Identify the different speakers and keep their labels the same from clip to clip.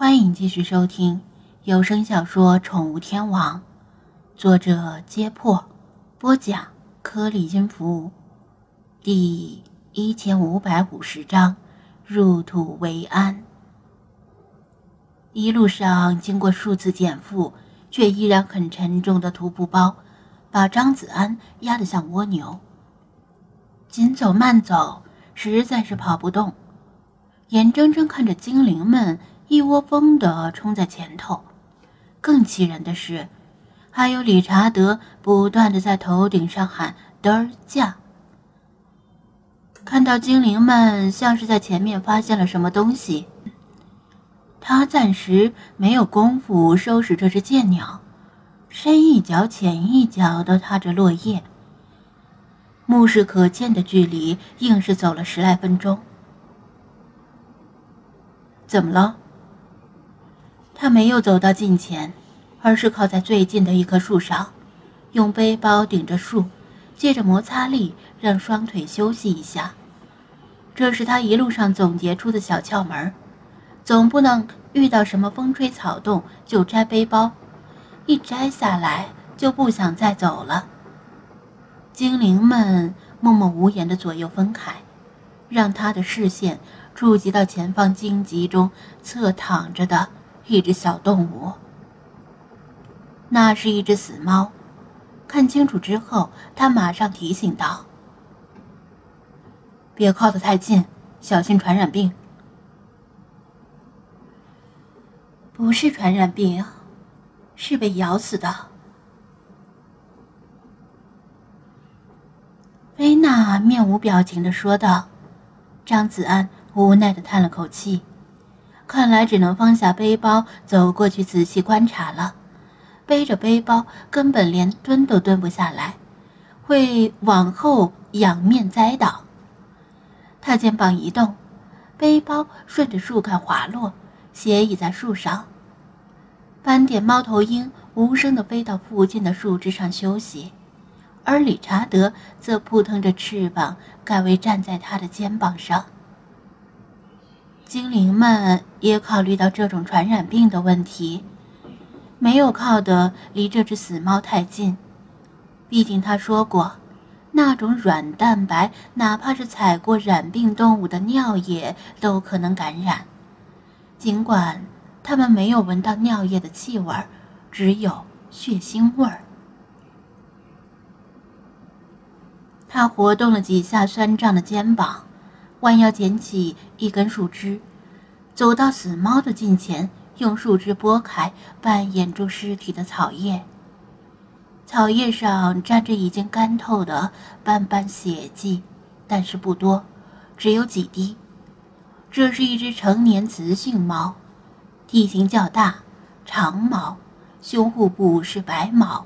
Speaker 1: 欢迎继续收听有声小说《宠物天王》，作者：揭破，播讲：颗粒音符，第一千五百五十章：入土为安。一路上经过数次减负，却依然很沉重的徒步包，把张子安压得像蜗牛。紧走慢走，实在是跑不动，眼睁睁看着精灵们。一窝蜂的冲在前头，更气人的是，还有理查德不断的在头顶上喊“嘚儿驾”。看到精灵们像是在前面发现了什么东西，他暂时没有功夫收拾这只贱鸟，深一脚浅一脚的踏着落叶，目视可见的距离，硬是走了十来分钟。怎么了？他没有走到近前，而是靠在最近的一棵树上，用背包顶着树，借着摩擦力让双腿休息一下。这是他一路上总结出的小窍门总不能遇到什么风吹草动就摘背包，一摘下来就不想再走了。精灵们默默无言的左右分开，让他的视线触及到前方荆棘中侧躺着的。一只小动物，那是一只死猫。看清楚之后，他马上提醒道：“别靠得太近，小心传染病。”不是传染病，是被咬死的。菲娜面无表情的说道。张子安无奈的叹了口气。看来只能放下背包，走过去仔细观察了。背着背包根本连蹲都蹲不下来，会往后仰面栽倒。他肩膀一动，背包顺着树干滑落，斜倚在树上。斑点猫头鹰无声地飞到附近的树枝上休息，而理查德则扑腾着翅膀，改为站在他的肩膀上。精灵们也考虑到这种传染病的问题，没有靠得离这只死猫太近。毕竟他说过，那种软蛋白，哪怕是踩过染病动物的尿液都可能感染。尽管他们没有闻到尿液的气味，只有血腥味儿。他活动了几下酸胀的肩膀。弯腰捡起一根树枝，走到死猫的近前，用树枝拨开半掩住尸体的草叶。草叶上沾着已经干透的斑斑血迹，但是不多，只有几滴。这是一只成年雌性猫，体型较大，长毛，胸腹部是白毛，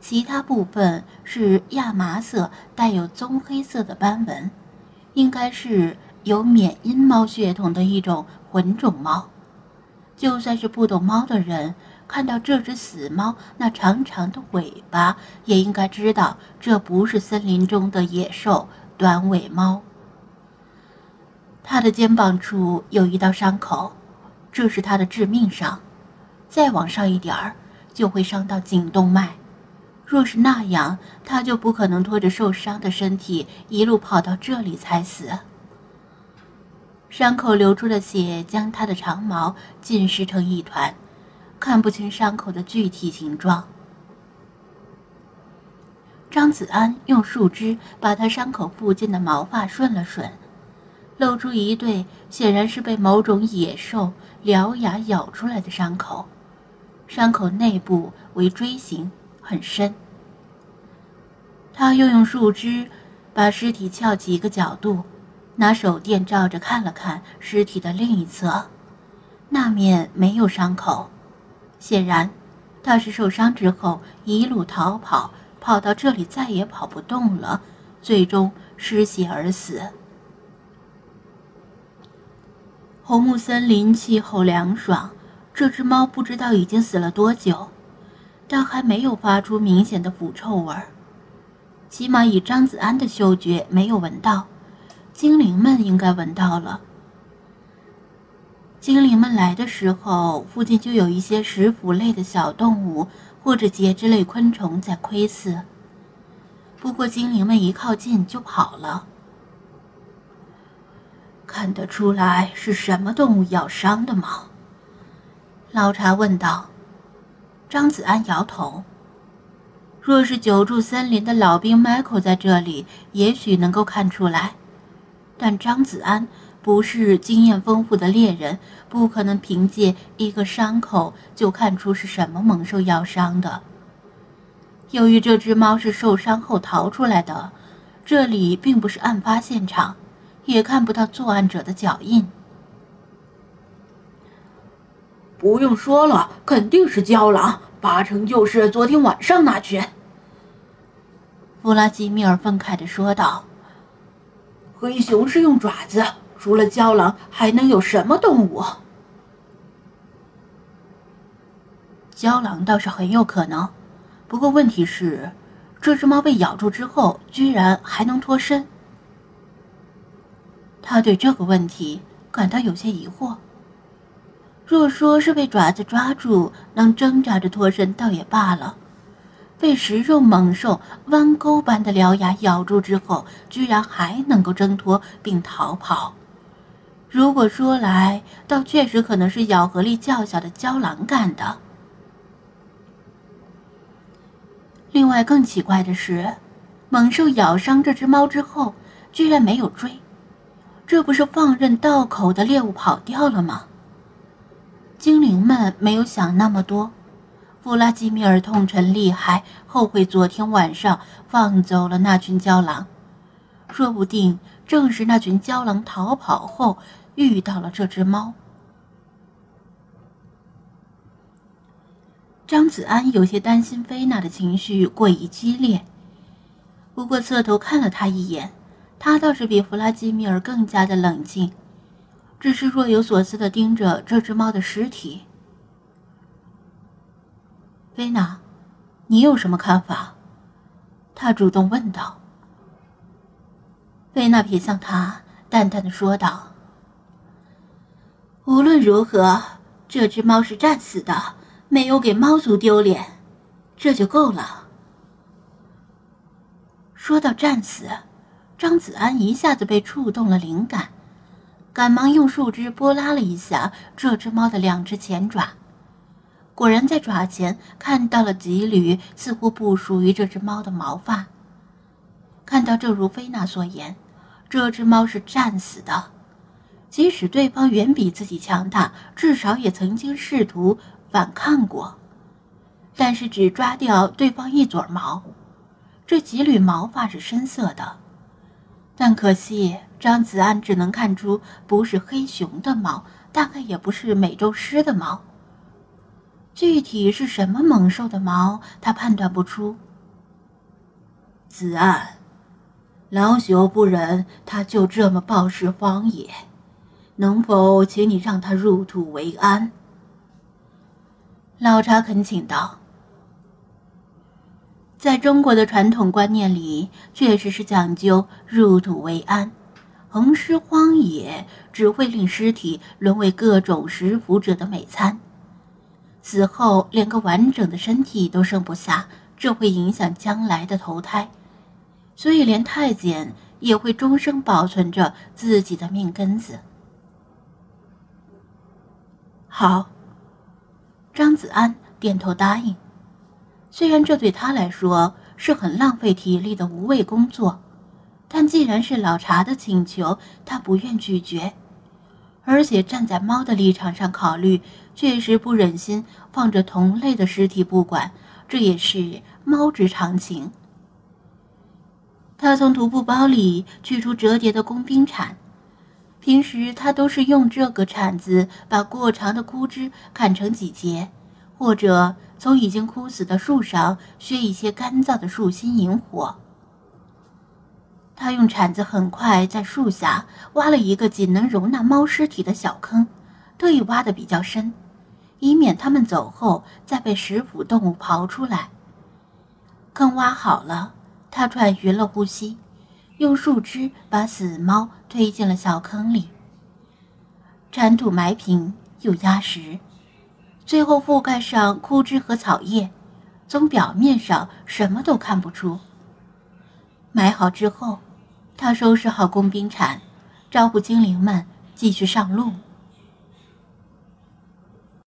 Speaker 1: 其他部分是亚麻色，带有棕黑色的斑纹。应该是有缅因猫血统的一种混种猫。就算是不懂猫的人，看到这只死猫那长长的尾巴，也应该知道这不是森林中的野兽短尾猫。它的肩膀处有一道伤口，这是它的致命伤。再往上一点儿，就会伤到颈动脉。若是那样，他就不可能拖着受伤的身体一路跑到这里才死。伤口流出的血将他的长毛浸湿成一团，看不清伤口的具体形状。张子安用树枝把他伤口附近的毛发顺了顺，露出一对显然是被某种野兽獠牙咬出来的伤口，伤口内部为锥形。很深。他又用树枝把尸体翘起一个角度，拿手电照着看了看尸体的另一侧，那面没有伤口，显然他是受伤之后一路逃跑，跑到这里再也跑不动了，最终失血而死。红木森林气候凉爽，这只猫不知道已经死了多久。但还没有发出明显的腐臭味儿，起码以张子安的嗅觉没有闻到，精灵们应该闻到了。精灵们来的时候，附近就有一些食腐类的小动物或者节肢类昆虫在窥伺。不过精灵们一靠近就跑了。看得出来是什么动物咬伤的吗？老查问道。张子安摇头。若是久住森林的老兵 Michael 在这里，也许能够看出来，但张子安不是经验丰富的猎人，不可能凭借一个伤口就看出是什么猛兽咬伤的。由于这只猫是受伤后逃出来的，这里并不是案发现场，也看不到作案者的脚印。
Speaker 2: 不用说了，肯定是郊狼。八成就是昨天晚上那群。
Speaker 1: 弗拉基米尔愤慨地说道：“
Speaker 2: 黑熊是用爪子，除了郊狼还能有什么动物？
Speaker 1: 郊狼倒是很有可能，不过问题是，这只猫被咬住之后，居然还能脱身。”他对这个问题感到有些疑惑。若说是被爪子抓住，能挣扎着脱身，倒也罢了；被食肉猛兽弯钩般的獠牙咬住之后，居然还能够挣脱并逃跑，如果说来，倒确实可能是咬合力较小的郊狼干的。另外，更奇怪的是，猛兽咬伤这只猫之后，居然没有追，这不是放任道口的猎物跑掉了吗？精灵们没有想那么多，弗拉基米尔痛陈厉害，后悔昨天晚上放走了那群郊狼，说不定正是那群郊狼逃跑后遇到了这只猫。张子安有些担心菲娜的情绪过于激烈，不过侧头看了他一眼，他倒是比弗拉基米尔更加的冷静。只是若有所思的盯着这只猫的尸体。菲娜，你有什么看法？他主动问道。菲娜瞥向他，淡淡的说道：“无论如何，这只猫是战死的，没有给猫族丢脸，这就够了。”说到战死，张子安一下子被触动了灵感。赶忙用树枝拨拉了一下这只猫的两只前爪，果然在爪前看到了几缕似乎不属于这只猫的毛发。看到正如菲娜所言，这只猫是战死的，即使对方远比自己强大，至少也曾经试图反抗过，但是只抓掉对方一撮毛，这几缕毛发是深色的，但可惜。张子安只能看出不是黑熊的毛，大概也不是美洲狮的毛。具体是什么猛兽的毛，他判断不出。
Speaker 2: 子安，老朽不忍他就这么暴尸荒野，能否请你让他入土为安？
Speaker 1: 老查恳请道。在中国的传统观念里，确实是讲究入土为安。横尸荒野只会令尸体沦为各种食腐者的美餐，死后连个完整的身体都剩不下，这会影响将来的投胎，所以连太监也会终生保存着自己的命根子。好，张子安点头答应，虽然这对他来说是很浪费体力的无谓工作。但既然是老查的请求，他不愿拒绝，而且站在猫的立场上考虑，确实不忍心放着同类的尸体不管，这也是猫之常情。他从徒步包里取出折叠的工兵铲，平时他都是用这个铲子把过长的枯枝砍成几节，或者从已经枯死的树上削一些干燥的树心引火。他用铲子很快在树下挖了一个仅能容纳猫尸体的小坑，特意挖的比较深，以免它们走后再被食腐动物刨出来。坑挖好了，他喘匀了呼吸，用树枝把死猫推进了小坑里。铲土埋平又压实，最后覆盖上枯枝和草叶，从表面上什么都看不出。埋好之后，他收拾好工兵铲，招呼精灵们继续上路。